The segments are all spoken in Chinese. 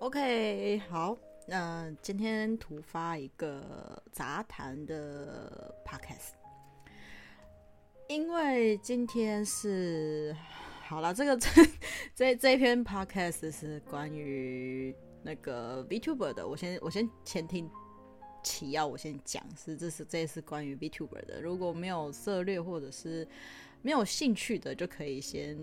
OK，好，那、今天突发一个杂谈的 Podcast，因为今天是好了，这个 这这这篇 Podcast 是关于那个 VTuber 的，我先我先前听起要我先讲是这是这是关于 VTuber 的，如果没有涉猎或者是没有兴趣的，就可以先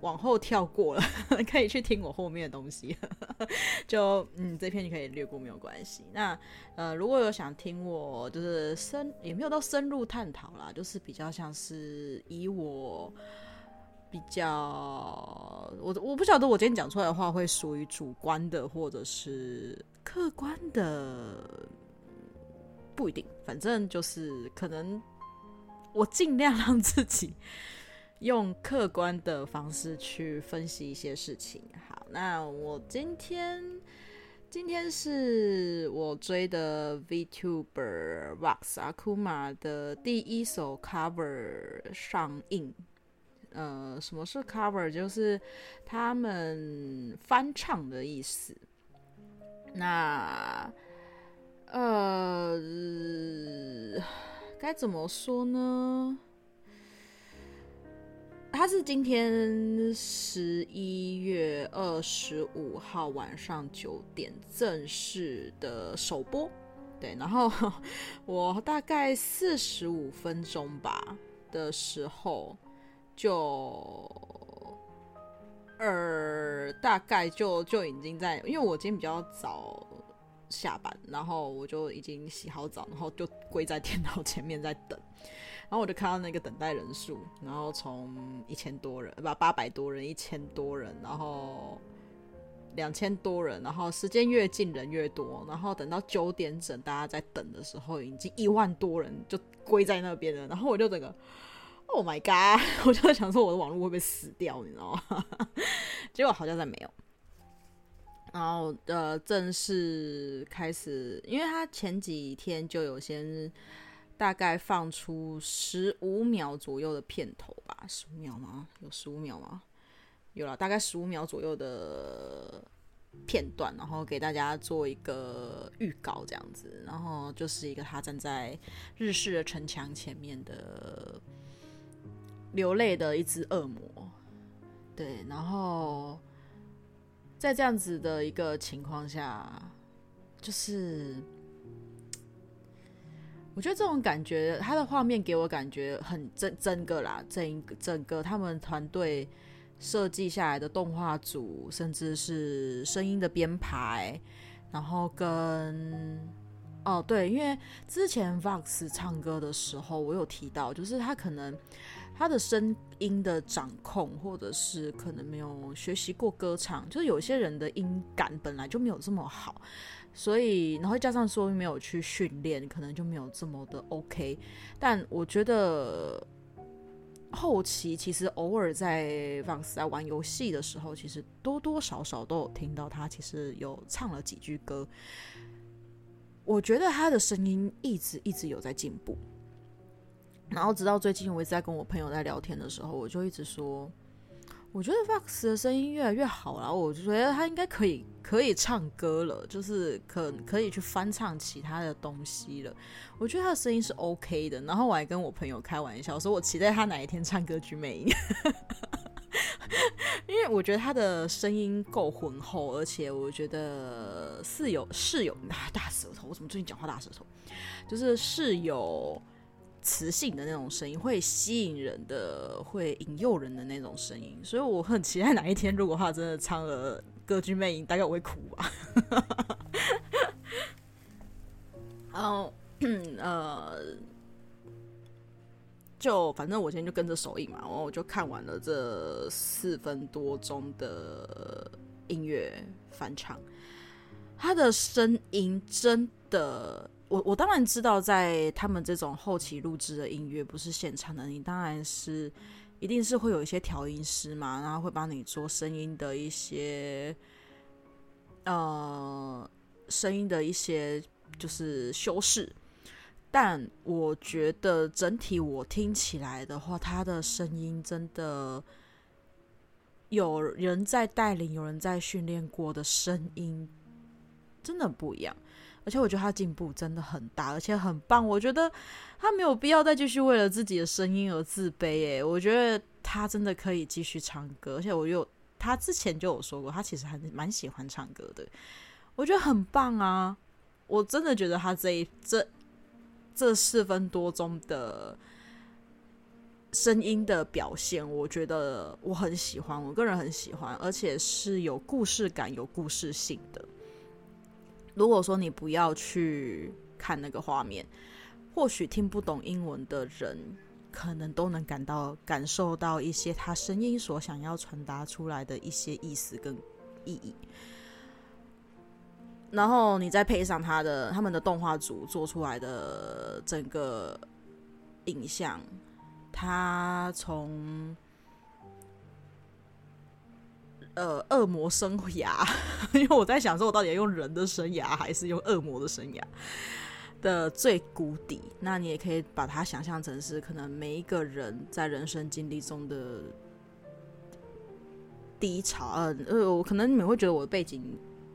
往后跳过了，可以去听我后面的东西。就嗯，这篇你可以略过没有关系。那呃，如果有想听我就是深也没有到深入探讨啦，就是比较像是以我比较我我不晓得我今天讲出来的话会属于主观的或者是客观的，不一定。反正就是可能我尽量让自己。用客观的方式去分析一些事情。好，那我今天今天是我追的 VTuber Vox Akuma 的第一首 cover 上映。呃，什么是 cover？就是他们翻唱的意思。那呃，该怎么说呢？它是今天十一月二十五号晚上九点正式的首播，对，然后 我大概四十五分钟吧的时候就，呃，大概就就已经在，因为我今天比较早下班，然后我就已经洗好澡，然后就跪在电脑前面在等。然后我就看到那个等待人数，然后从一千多人，不八百多人，一千多人，然后两千多人，然后时间越近人越多，然后等到九点整，大家在等的时候，已经一万多人就归在那边了。然后我就整个，Oh my god！我就在想说我的网络会不会死掉，你知道吗？结果好像在没有。然后呃，正式开始，因为他前几天就有先。大概放出十五秒左右的片头吧，十五秒吗？有十五秒吗？有了，大概十五秒左右的片段，然后给大家做一个预告，这样子，然后就是一个他站在日式的城墙前面的流泪的一只恶魔，对，然后在这样子的一个情况下，就是。我觉得这种感觉，他的画面给我感觉很整整个啦，整整个他们团队设计下来的动画组，甚至是声音的编排，然后跟哦对，因为之前 Vox 唱歌的时候，我有提到，就是他可能他的声音的掌控，或者是可能没有学习过歌唱，就是有些人的音感本来就没有这么好。所以，然后加上说没有去训练，可能就没有这么的 OK。但我觉得后期其实偶尔在 Vox 在玩游戏的时候，其实多多少少都有听到他其实有唱了几句歌。我觉得他的声音一直一直有在进步。然后直到最近，我一直在跟我朋友在聊天的时候，我就一直说。我觉得 Vox 的声音越来越好了，我觉得他应该可以可以唱歌了，就是可可以去翻唱其他的东西了。我觉得他的声音是 OK 的，然后我还跟我朋友开玩笑说，我期待他哪一天唱歌剧魅影，因为我觉得他的声音够浑厚，而且我觉得室友室友大舌头，我怎么最近讲话大舌头？就是室友。磁性的那种声音会吸引人的，会引诱人的那种声音，所以我很期待哪一天，如果他真的唱了歌剧魅影，大概我会哭吧。然后，呃，就反正我今天就跟着首映嘛，然后我就看完了这四分多钟的音乐翻唱，他的声音真的。我我当然知道，在他们这种后期录制的音乐不是现场的，你当然是一定是会有一些调音师嘛，然后会帮你做声音的一些呃声音的一些就是修饰。但我觉得整体我听起来的话，他的声音真的有人在带领，有人在训练过的声音真的不一样。而且我觉得他进步真的很大，而且很棒。我觉得他没有必要再继续为了自己的声音而自卑。诶，我觉得他真的可以继续唱歌。而且我有他之前就有说过，他其实还蛮喜欢唱歌的。我觉得很棒啊！我真的觉得他这一这这四分多钟的声音的表现，我觉得我很喜欢，我个人很喜欢，而且是有故事感、有故事性的。如果说你不要去看那个画面，或许听不懂英文的人，可能都能感到感受到一些他声音所想要传达出来的一些意思跟意义。然后你再配上他的他们的动画组做出来的整个影像，他从。呃，恶魔生涯，因为我在想说，我到底要用人的生涯，还是用恶魔的生涯的最谷底？那你也可以把它想象成是，可能每一个人在人生经历中的低潮。呃，呃，我可能你们会觉得我的背景。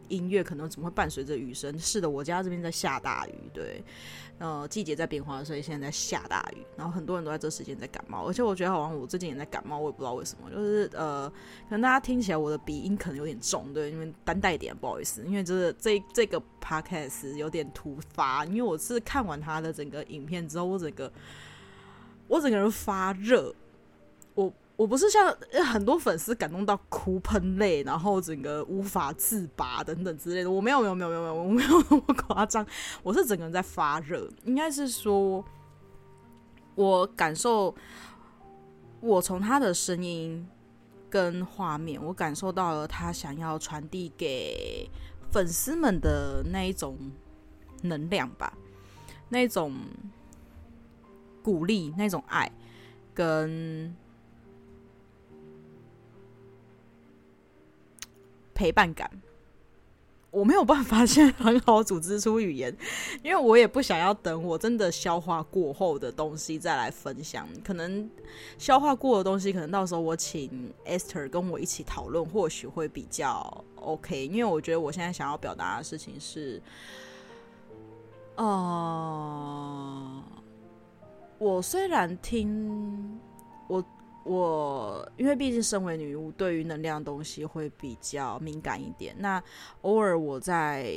音乐可能怎么会伴随着雨声？是的，我家这边在下大雨，对，呃，季节在变化，所以现在在下大雨。然后很多人都在这时间在感冒，而且我觉得好像我最近也在感冒，我也不知道为什么。就是呃，可能大家听起来我的鼻音可能有点重，对，因为担待一点，不好意思，因为就是这这个 podcast 有点突发，因为我是看完他的整个影片之后，我整个我整个人发热，我。不是像很多粉丝感动到哭喷泪，然后整个无法自拔等等之类的。我没有，没有，没有，没有，我没有那么夸张。我是整个人在发热，应该是说，我感受，我从他的声音跟画面，我感受到了他想要传递给粉丝们的那一种能量吧，那种鼓励，那种爱，跟。陪伴感，我没有办法现在很好组织出语言，因为我也不想要等我真的消化过后的东西再来分享。可能消化过的东西，可能到时候我请 Esther 跟我一起讨论，或许会比较 OK。因为我觉得我现在想要表达的事情是，呃，我虽然听我。我因为毕竟身为女巫，对于能量东西会比较敏感一点。那偶尔我在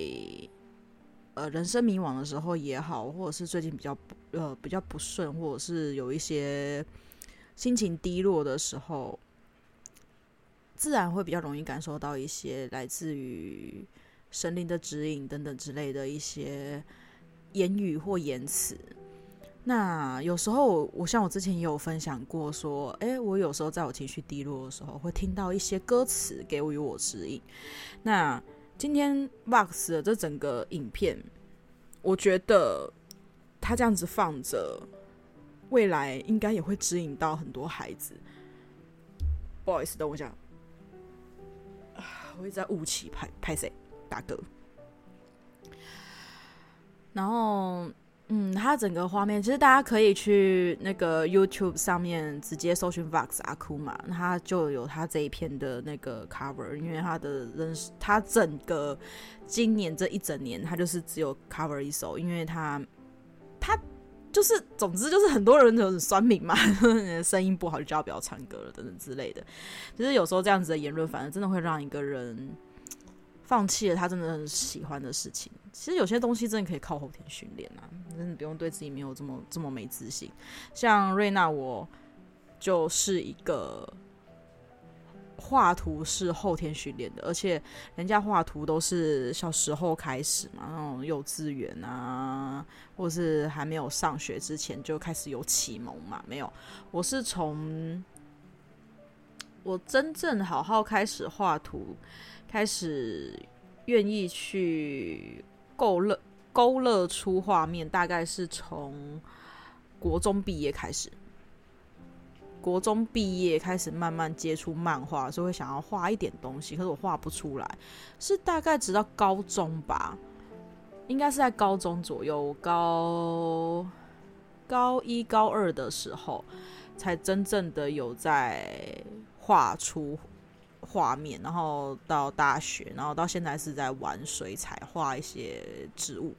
呃人生迷惘的时候也好，或者是最近比较不呃比较不顺，或者是有一些心情低落的时候，自然会比较容易感受到一些来自于神灵的指引等等之类的一些言语或言辞。那有时候，我像我之前也有分享过，说，诶，我有时候在我情绪低落的时候，会听到一些歌词给予我指引。那今天 Vox 的这整个影片，我觉得他这样子放着，未来应该也会指引到很多孩子。不好意思，等我一下，我一直在雾气拍拍谁打嗝，然后。嗯，它整个画面其实大家可以去那个 YouTube 上面直接搜寻 Vox Akuma，它就有它这一片的那个 cover。因为它的人，它整个今年这一整年，它就是只有 cover 一首，因为它它就是，总之就是很多人都很酸民嘛，声音不好就叫不要唱歌了等等之类的。其实有时候这样子的言论，反而真的会让一个人。放弃了他真的很喜欢的事情。其实有些东西真的可以靠后天训练啊，真的不用对自己没有这么这么没自信。像瑞娜，我就是一个画图是后天训练的，而且人家画图都是小时候开始嘛，那种幼稚园啊，或是还没有上学之前就开始有启蒙嘛。没有，我是从我真正好好开始画图。开始愿意去勾勒勾勒出画面，大概是从国中毕业开始。国中毕业开始慢慢接触漫画，所以会想要画一点东西，可是我画不出来。是大概直到高中吧，应该是在高中左右，高高一高二的时候，才真正的有在画出。画面，然后到大学，然后到现在是在玩水彩，画一些植物。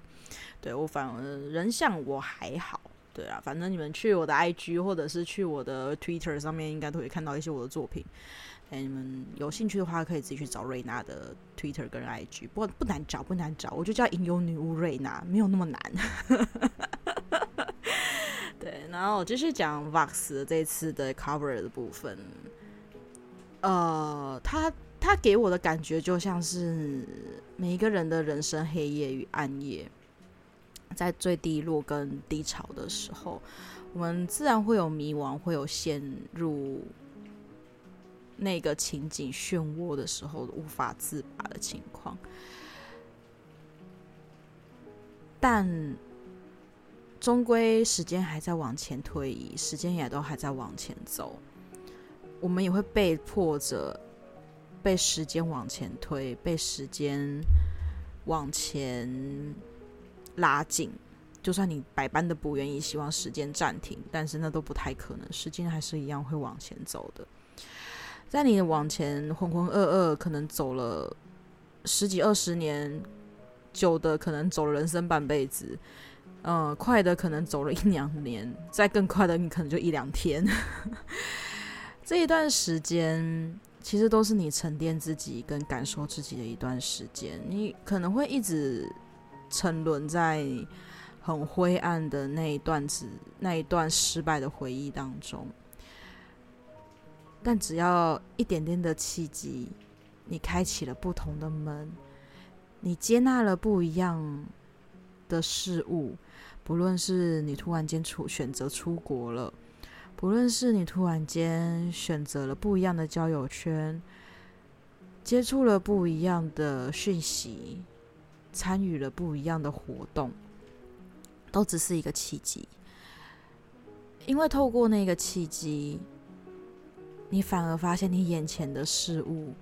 对，我反而人像我还好。对啊，反正你们去我的 IG 或者是去我的 Twitter 上面，应该都会看到一些我的作品。哎，你们有兴趣的话，可以自己去找瑞娜的 Twitter 跟 IG，不过不难找，不难找，我就叫吟游女巫瑞娜，没有那么难。对，然后我继续讲 Vox 的这次的 cover 的部分。呃，他他给我的感觉就像是每一个人的人生黑夜与暗夜。在最低落跟低潮的时候，我们自然会有迷惘，会有陷入那个情景漩涡的时候无法自拔的情况。但终归时间还在往前推移，时间也都还在往前走，我们也会被迫着被时间往前推，被时间往前。拉近，就算你百般的不愿意，希望时间暂停，但是那都不太可能，时间还是一样会往前走的。在你往前浑浑噩噩，可能走了十几二十年，久的可能走了人生半辈子，嗯，快的可能走了一两年，再更快的你可能就一两天。这一段时间其实都是你沉淀自己跟感受自己的一段时间，你可能会一直。沉沦在很灰暗的那一段子，那一段失败的回忆当中。但只要一点点的契机，你开启了不同的门，你接纳了不一样的事物，不论是你突然间出选择出国了，不论是你突然间选择了不一样的交友圈，接触了不一样的讯息。参与了不一样的活动，都只是一个契机。因为透过那个契机，你反而发现你眼前的事物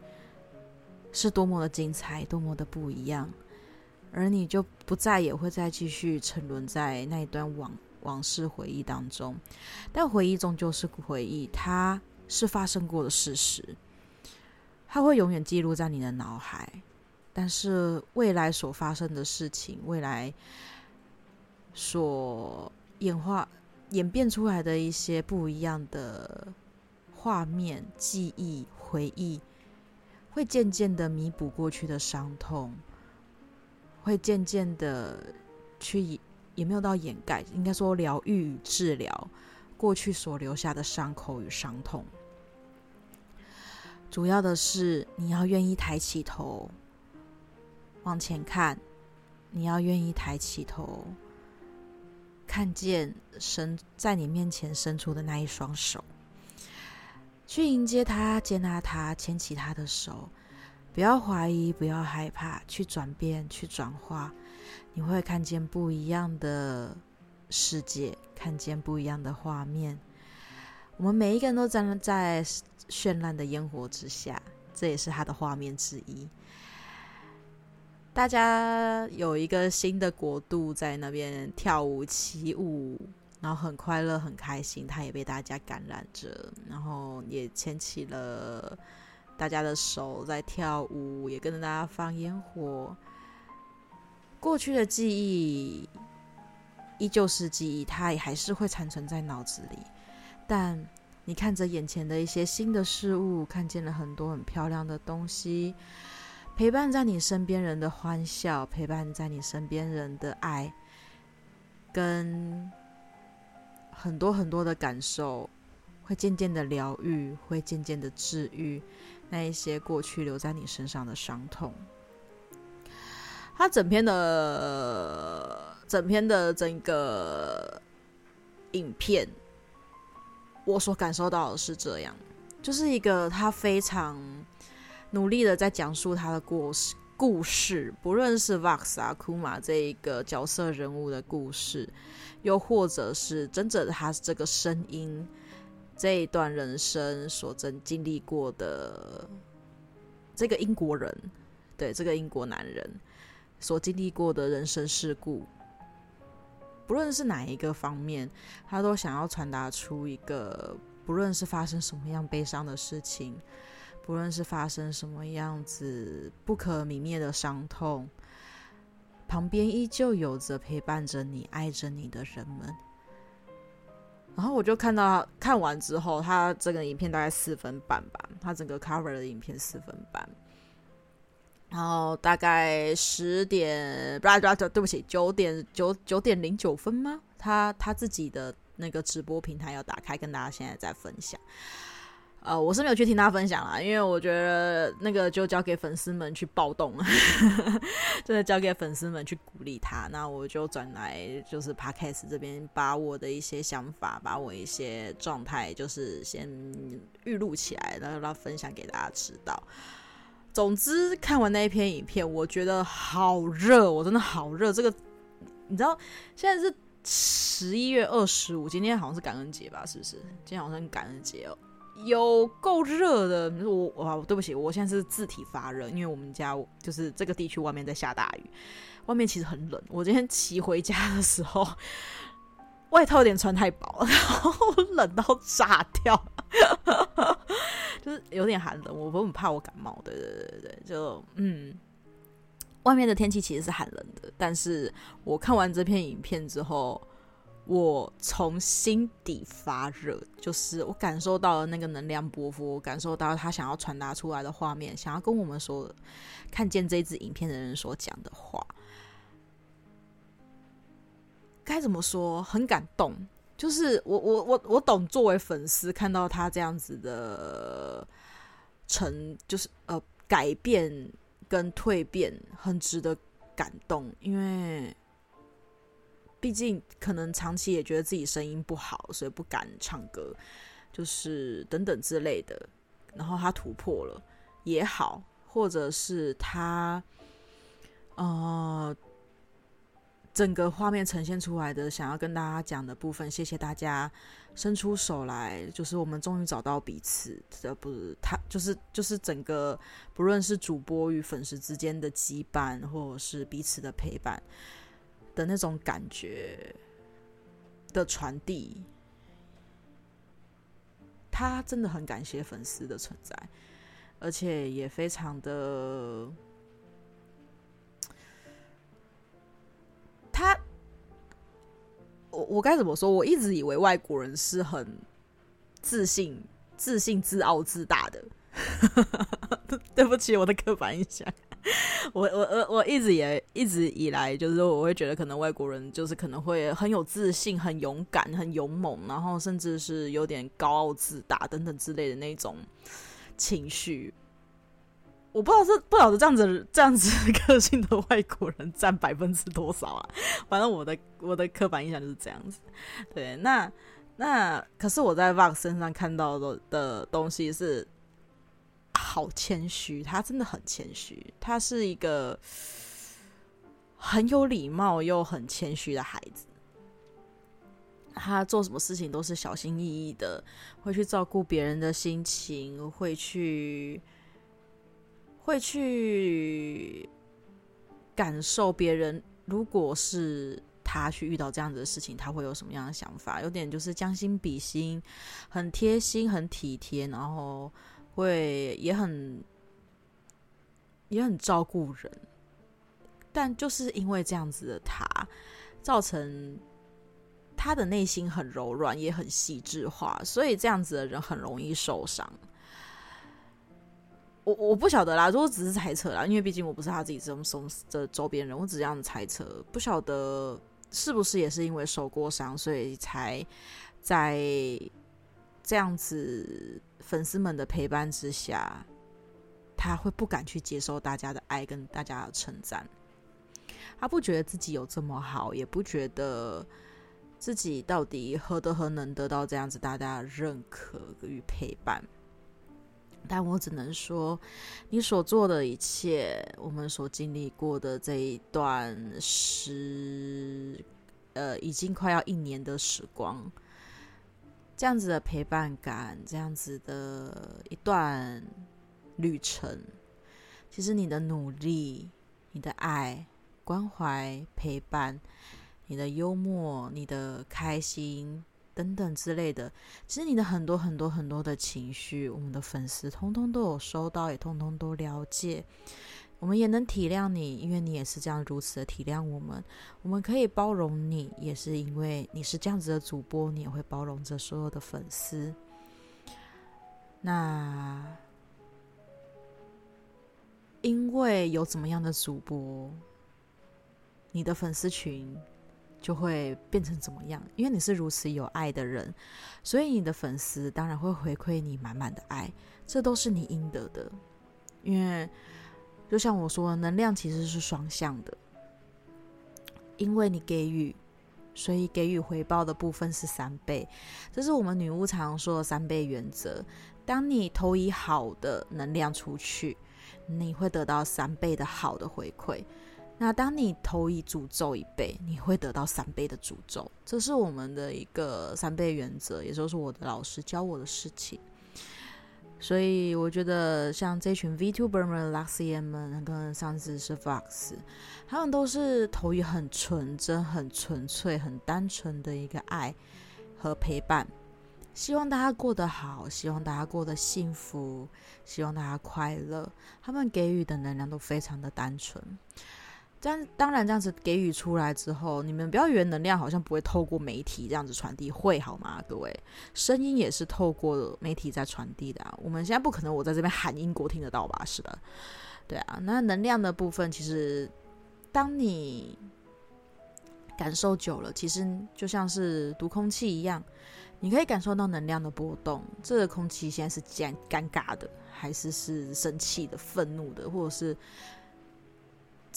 是多么的精彩，多么的不一样，而你就不再也会再继续沉沦在那一段往往事回忆当中。但回忆终究是回忆，它是发生过的事实，它会永远记录在你的脑海。但是未来所发生的事情，未来所演化、演变出来的一些不一样的画面、记忆、回忆，会渐渐的弥补过去的伤痛，会渐渐的去，也没有到掩盖，应该说疗愈与治疗过去所留下的伤口与伤痛。主要的是你要愿意抬起头。往前看，你要愿意抬起头，看见伸在你面前伸出的那一双手，去迎接他，接纳他，牵起他的手，不要怀疑，不要害怕，去转变，去转化，你会看见不一样的世界，看见不一样的画面。我们每一个人都站在绚烂的烟火之下，这也是他的画面之一。大家有一个新的国度在那边跳舞起舞，然后很快乐很开心，他也被大家感染着，然后也牵起了大家的手在跳舞，也跟着大家放烟火。过去的记忆依旧是记忆，它也还是会残存在脑子里。但你看着眼前的一些新的事物，看见了很多很漂亮的东西。陪伴在你身边人的欢笑，陪伴在你身边人的爱，跟很多很多的感受，会渐渐的疗愈，会渐渐的治愈那一些过去留在你身上的伤痛。他整篇的整篇的整个影片，我所感受到的是这样，就是一个他非常。努力的在讲述他的故事，故事不论是 Vox 啊、Kuma 这一个角色人物的故事，又或者是真正他这个声音这一段人生所曾经历过的这个英国人，对这个英国男人所经历过的人生事故，不论是哪一个方面，他都想要传达出一个，不论是发生什么样悲伤的事情。不论是发生什么样子不可泯灭的伤痛，旁边依旧有着陪伴着你、爱着你的人们。然后我就看到看完之后，他这个影片大概四分半吧，他整个 cover 的影片四分半。然后大概十点，不不，对不起，九点九九点零九分吗？他他自己的那个直播平台要打开，跟大家现在在分享。呃，我是没有去听他分享啦，因为我觉得那个就交给粉丝们去暴动，真的交给粉丝们去鼓励他。那我就转来就是 Podcast 这边，把我的一些想法，把我一些状态，就是先预录起来，然后让分享给大家知道。总之，看完那一篇影片，我觉得好热，我真的好热。这个你知道，现在是十一月二十五，今天好像是感恩节吧？是不是？今天好像感恩节哦。有够热的，我哇对不起，我现在是自体发热，因为我们家就是这个地区外面在下大雨，外面其实很冷。我今天骑回家的时候，外套有点穿太薄，然后冷到炸掉，就是有点寒冷。我很怕我感冒，对对对对，就嗯，外面的天气其实是寒冷的，但是我看完这篇影片之后。我从心底发热，就是我感受到了那个能量波幅，我感受到他想要传达出来的画面，想要跟我们说，看见这支影片的人所讲的话，该怎么说？很感动。就是我我我我懂，作为粉丝看到他这样子的成，就是呃改变跟蜕变，很值得感动，因为。毕竟可能长期也觉得自己声音不好，所以不敢唱歌，就是等等之类的。然后他突破了也好，或者是他，呃，整个画面呈现出来的想要跟大家讲的部分，谢谢大家伸出手来，就是我们终于找到彼此。这不是他，就是就是整个不论是主播与粉丝之间的羁绊，或者是彼此的陪伴。的那种感觉的传递，他真的很感谢粉丝的存在，而且也非常的，他，我我该怎么说？我一直以为外国人是很自信、自信、自傲、自大的，对不起，我的刻板印象。我我我我一直也一直以来就是我会觉得可能外国人就是可能会很有自信、很勇敢、很勇猛，然后甚至是有点高傲自大等等之类的那种情绪。我不知道是不晓得这样子这样子个性的外国人占百分之多少啊？反正我的我的刻板印象就是这样子。对，那那可是我在 Vox 身上看到的的东西是。好谦虚，他真的很谦虚。他是一个很有礼貌又很谦虚的孩子。他做什么事情都是小心翼翼的，会去照顾别人的心情，会去会去感受别人。如果是他去遇到这样子的事情，他会有什么样的想法？有点就是将心比心，很贴心，很体贴，然后。会也很也很照顾人，但就是因为这样子的他，造成他的内心很柔软，也很细致化，所以这样子的人很容易受伤。我我不晓得啦，如果只是猜测啦，因为毕竟我不是他自己这种周的周边人，我只这样猜测，不晓得是不是也是因为受过伤，所以才在这样子。粉丝们的陪伴之下，他会不敢去接受大家的爱跟大家的称赞。他不觉得自己有这么好，也不觉得自己到底何德何能得到这样子大家的认可与陪伴。但我只能说，你所做的一切，我们所经历过的这一段时，呃，已经快要一年的时光。这样子的陪伴感，这样子的一段旅程，其实你的努力、你的爱、关怀、陪伴、你的幽默、你的开心，等等之类的。其实你的很多很多很多的情绪，我们的粉丝通通都有收到，也通通都了解。我们也能体谅你，因为你也是这样如此的体谅我们。我们可以包容你，也是因为你是这样子的主播，你也会包容着所有的粉丝。那因为有怎么样的主播，你的粉丝群就会变成怎么样？因为你是如此有爱的人，所以你的粉丝当然会回馈你满满的爱，这都是你应得的。因为就像我说的，能量其实是双向的，因为你给予，所以给予回报的部分是三倍，这是我们女巫常说的三倍原则。当你投以好的能量出去，你会得到三倍的好的回馈。那当你投以诅咒一倍，你会得到三倍的诅咒。这是我们的一个三倍原则，也就是我的老师教我的事情。所以我觉得像这群 VTuber 们、Luxiem 们跟上次是 Fox，他们都是投以很纯真、很纯粹、很单纯的一个爱和陪伴，希望大家过得好，希望大家过得幸福，希望大家快乐。他们给予的能量都非常的单纯。这样当然，这样子给予出来之后，你们不要以为能量好像不会透过媒体这样子传递，会好吗？各位，声音也是透过媒体在传递的啊。我们现在不可能我在这边喊英国听得到吧？是的，对啊。那能量的部分，其实当你感受久了，其实就像是读空气一样，你可以感受到能量的波动。这个空气现在是尴尴尬的，还是是生气的、愤怒的，或者是？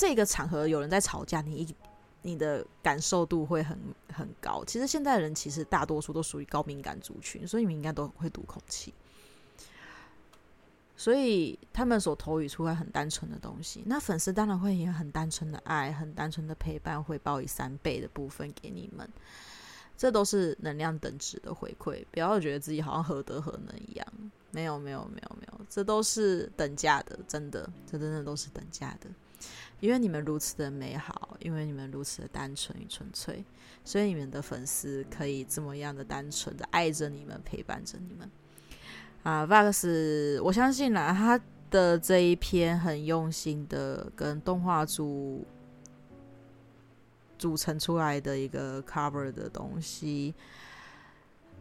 这个场合有人在吵架，你一你的感受度会很很高。其实现在人其实大多数都属于高敏感族群，所以你们应该都会读空气。所以他们所投予出来很单纯的东西，那粉丝当然会以很单纯的爱、很单纯的陪伴，回报以三倍的部分给你们。这都是能量等值的回馈，不要觉得自己好像何德何能一样。没有没有没有没有，这都是等价的，真的，这真的都是等价的。因为你们如此的美好，因为你们如此的单纯与纯粹，所以你们的粉丝可以这么样的单纯的爱着你们，陪伴着你们。啊，Vax，我相信啦，他的这一篇很用心的跟动画组组成出来的一个 cover 的东西，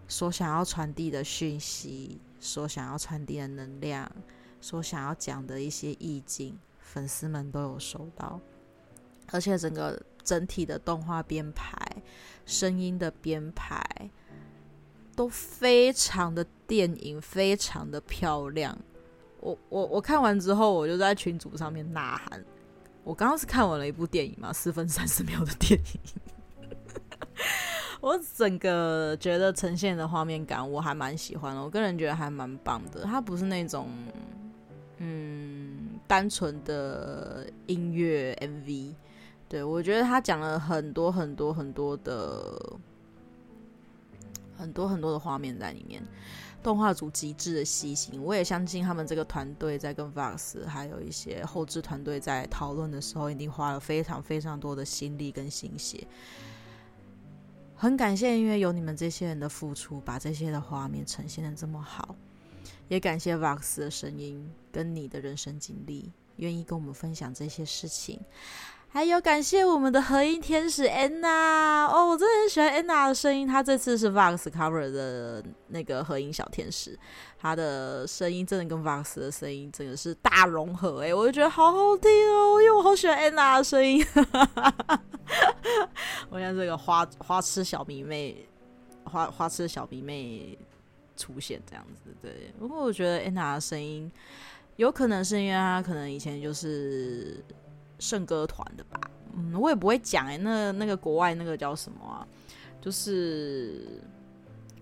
所想要传递的讯息，所想要传递的能量，所想要讲的一些意境。粉丝们都有收到，而且整个整体的动画编排、声音的编排都非常的电影，非常的漂亮。我我我看完之后，我就在群组上面呐喊。我刚刚是看完了一部电影嘛，四分三十秒的电影。我整个觉得呈现的画面感我还蛮喜欢的，我个人觉得还蛮棒的。它不是那种，嗯。单纯的音乐 MV，对，我觉得他讲了很多很多很多的很多很多的画面在里面，动画组极致的细心，我也相信他们这个团队在跟 Vox 还有一些后制团队在讨论的时候，一定花了非常非常多的心力跟心血。很感谢，因为有你们这些人的付出，把这些的画面呈现的这么好。也感谢 Vox 的声音跟你的人生经历，愿意跟我们分享这些事情。还有感谢我们的合音天使 Anna 哦，我真的很喜欢 Anna 的声音。她这次是 Vox cover 的那个合音小天使，她的声音真的跟 Vox 的声音真的是大融合诶，我就觉得好好听哦，因为我好喜欢 Anna 的声音。我像这个花花痴小迷妹，花花痴小迷妹。出现这样子，对。不过我觉得安娜的声音有可能是因为她可能以前就是圣歌团的吧。嗯，我也不会讲哎、那那个国外那个叫什么啊？就是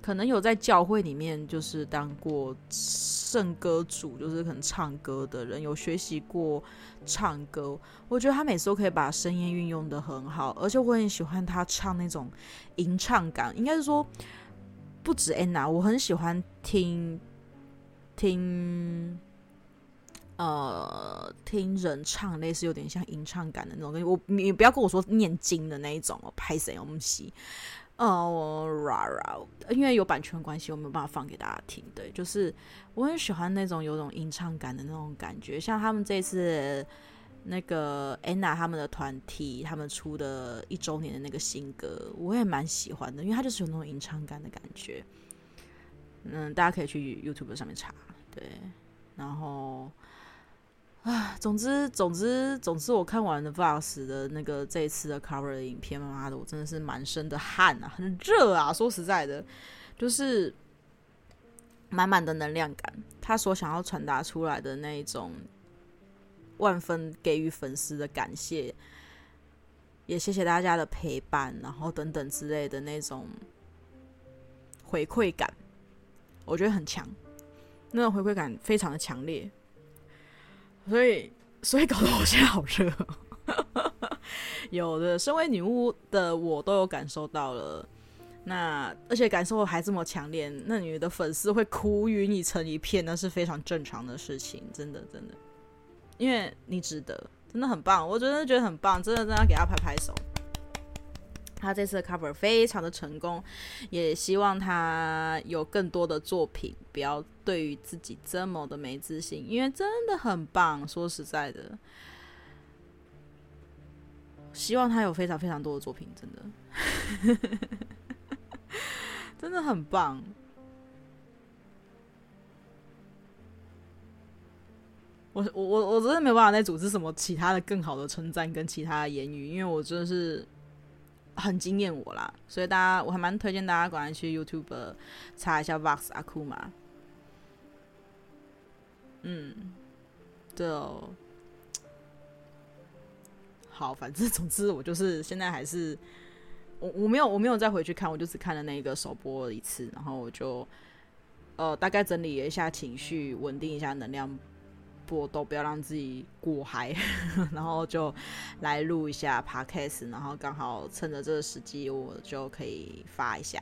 可能有在教会里面就是当过圣歌组，就是可能唱歌的人，有学习过唱歌。我觉得他每次都可以把声音运用得很好，而且我很喜欢他唱那种吟唱感，应该是说。不止安娜，我很喜欢听听呃听人唱，类似有点像吟唱感的那种东西。我你不要跟我说念经的那一种哦，拍谁我们洗。哦因为有版权关系，我没有办法放给大家听。对，就是我很喜欢那种有种吟唱感的那种感觉，像他们这次那个 Anna 他们的团体，他们出的一周年的那个新歌，我也蛮喜欢的，因为它就是有那种吟唱感的感觉。嗯，大家可以去 YouTube 上面查，对，然后。啊，总之，总之，总之，我看完了 VOX 的那个这一次的 cover 的影片，妈妈的，我真的是满身的汗啊，很热啊。说实在的，就是满满的能量感，他所想要传达出来的那一种万分给予粉丝的感谢，也谢谢大家的陪伴，然后等等之类的那种回馈感，我觉得很强，那种回馈感非常的强烈。所以，所以搞得我现在好热。有的，身为女巫的我都有感受到了。那而且感受还这么强烈，那你的粉丝会哭晕你成一片，那是非常正常的事情。真的，真的，因为你值得，真的很棒。我真的觉得很棒，真的真的要给他拍拍手。他这次的 cover 非常的成功，也希望他有更多的作品，不要对于自己这么的没自信，因为真的很棒。说实在的，希望他有非常非常多的作品，真的，真的很棒。我我我我真的没有办法再组织什么其他的更好的称赞跟其他的言语，因为我真的是。很惊艳我啦，所以大家我还蛮推荐大家赶快去 YouTube 查一下 VOX Akuma。嗯，对哦。好，反正 总之我就是现在还是我我没有我没有再回去看，我就只看了那个首播一次，然后我就呃大概整理了一下情绪，稳定一下能量。波都不要让自己过嗨，然后就来录一下 podcast，然后刚好趁着这个时机，我就可以发一下。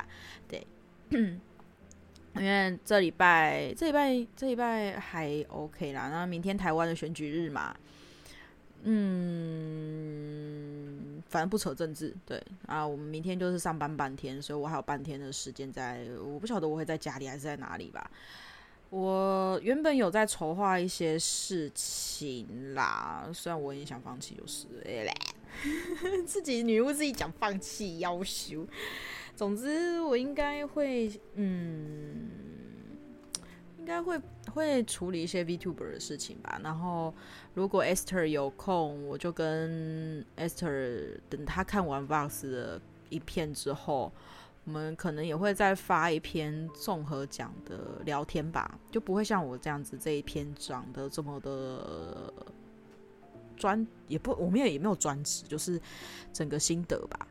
对，因为这礼拜、这礼拜、这礼拜还 OK 啦。那明天台湾的选举日嘛，嗯，反正不扯政治。对啊，我们明天就是上班半天，所以我还有半天的时间在，我不晓得我会在家里还是在哪里吧。我原本有在筹划一些事情啦，虽然我也想放弃，就是 自己女巫自己讲放弃要求。总之，我应该会，嗯，应该会会处理一些 VTuber 的事情吧。然后，如果 Esther 有空，我就跟 Esther 等他看完 VOX 的一片之后。我们可能也会再发一篇综合讲的聊天吧，就不会像我这样子这一篇讲的这么的专，也不，我们也也没有专职，就是整个心得吧。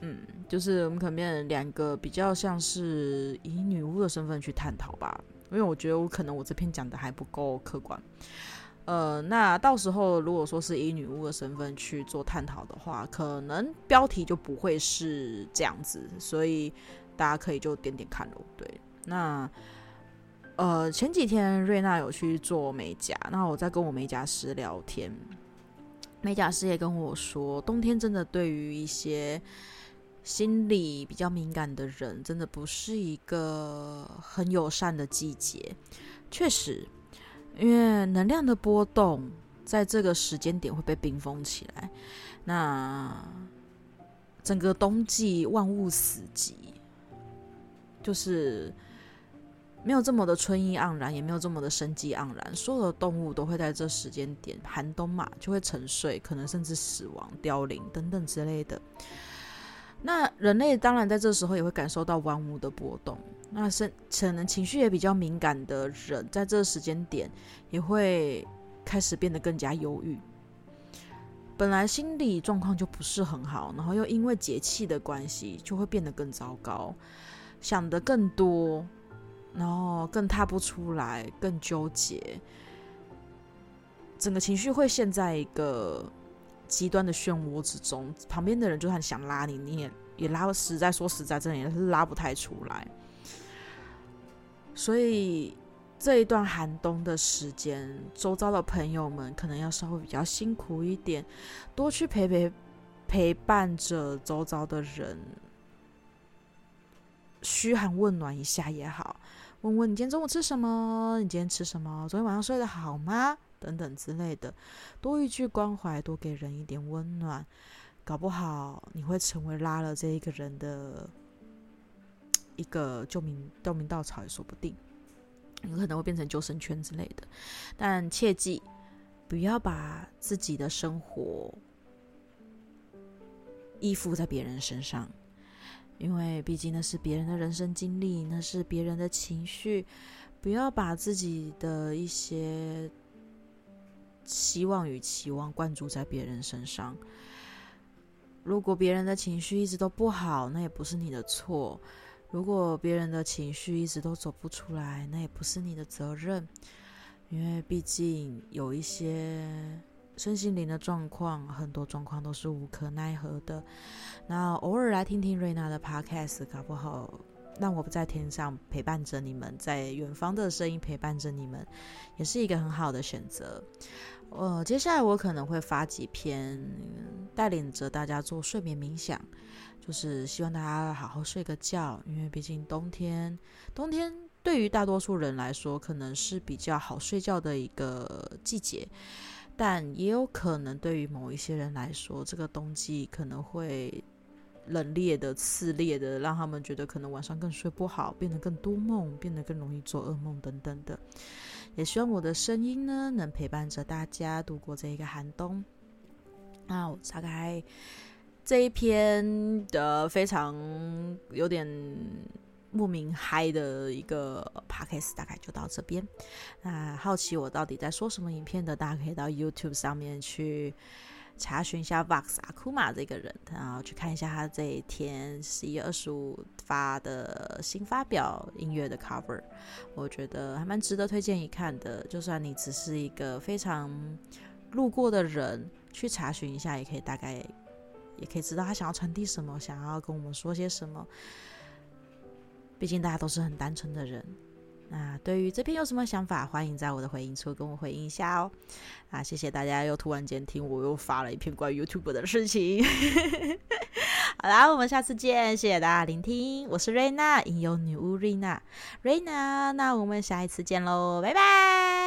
嗯，就是我们可能两个比较像是以女巫的身份去探讨吧，因为我觉得我可能我这篇讲的还不够客观。呃，那到时候如果说是以女巫的身份去做探讨的话，可能标题就不会是这样子，所以大家可以就点点看喽。对，那呃前几天瑞娜有去做美甲，那我在跟我美甲师聊天，美甲师也跟我说，冬天真的对于一些心理比较敏感的人，真的不是一个很友善的季节，确实。因为能量的波动在这个时间点会被冰封起来，那整个冬季万物死寂，就是没有这么的春意盎然，也没有这么的生机盎然。所有的动物都会在这时间点寒冬嘛，就会沉睡，可能甚至死亡、凋零等等之类的。那人类当然在这时候也会感受到万物的波动。那是可能情绪也比较敏感的人，在这个时间点也会开始变得更加忧郁。本来心理状况就不是很好，然后又因为节气的关系，就会变得更糟糕，想得更多，然后更踏不出来，更纠结，整个情绪会陷在一个极端的漩涡之中。旁边的人就算想拉你，你也也拉，实在说实在，真的也是拉不太出来。所以这一段寒冬的时间，周遭的朋友们可能要稍微比较辛苦一点，多去陪陪陪伴着周遭的人，嘘寒问暖一下也好，问问你今天中午吃什么？你今天吃什么？昨天晚上睡得好吗？等等之类的，多一句关怀，多给人一点温暖，搞不好你会成为拉了这一个人的一个救命救命稻草也说不定，有可能会变成救生圈之类的。但切记不要把自己的生活依附在别人身上，因为毕竟那是别人的人生经历，那是别人的情绪，不要把自己的一些。希望与期望灌注在别人身上。如果别人的情绪一直都不好，那也不是你的错；如果别人的情绪一直都走不出来，那也不是你的责任。因为毕竟有一些身心灵的状况，很多状况都是无可奈何的。那偶尔来听听瑞娜的 podcast，搞不好。让我不在天上陪伴着你们，在远方的声音陪伴着你们，也是一个很好的选择。呃，接下来我可能会发几篇，带领着大家做睡眠冥想，就是希望大家好好睡个觉，因为毕竟冬天，冬天对于大多数人来说可能是比较好睡觉的一个季节，但也有可能对于某一些人来说，这个冬季可能会。冷冽的、刺烈的，让他们觉得可能晚上更睡不好，变得更多梦，变得更容易做噩梦等等的。也希望我的声音呢，能陪伴着大家度过这一个寒冬。那我大概这一篇的非常有点莫名嗨的一个 podcast 大概就到这边。那好奇我到底在说什么影片的，大家可以到 YouTube 上面去。查询一下 Vox 阿库玛这个人，然后去看一下他这一天十一月二十五发的新发表音乐的 cover，我觉得还蛮值得推荐一看的。就算你只是一个非常路过的人，去查询一下，也可以大概也可以知道他想要传递什么，想要跟我们说些什么。毕竟大家都是很单纯的人。那对于这篇有什么想法？欢迎在我的回应处跟我回应一下哦。啊，谢谢大家又突然间听我又发了一篇关于 YouTube 的事情。好啦，我们下次见，谢谢大家聆听，我是瑞娜，音游女巫瑞娜，瑞娜，那我们下一次见喽，拜拜。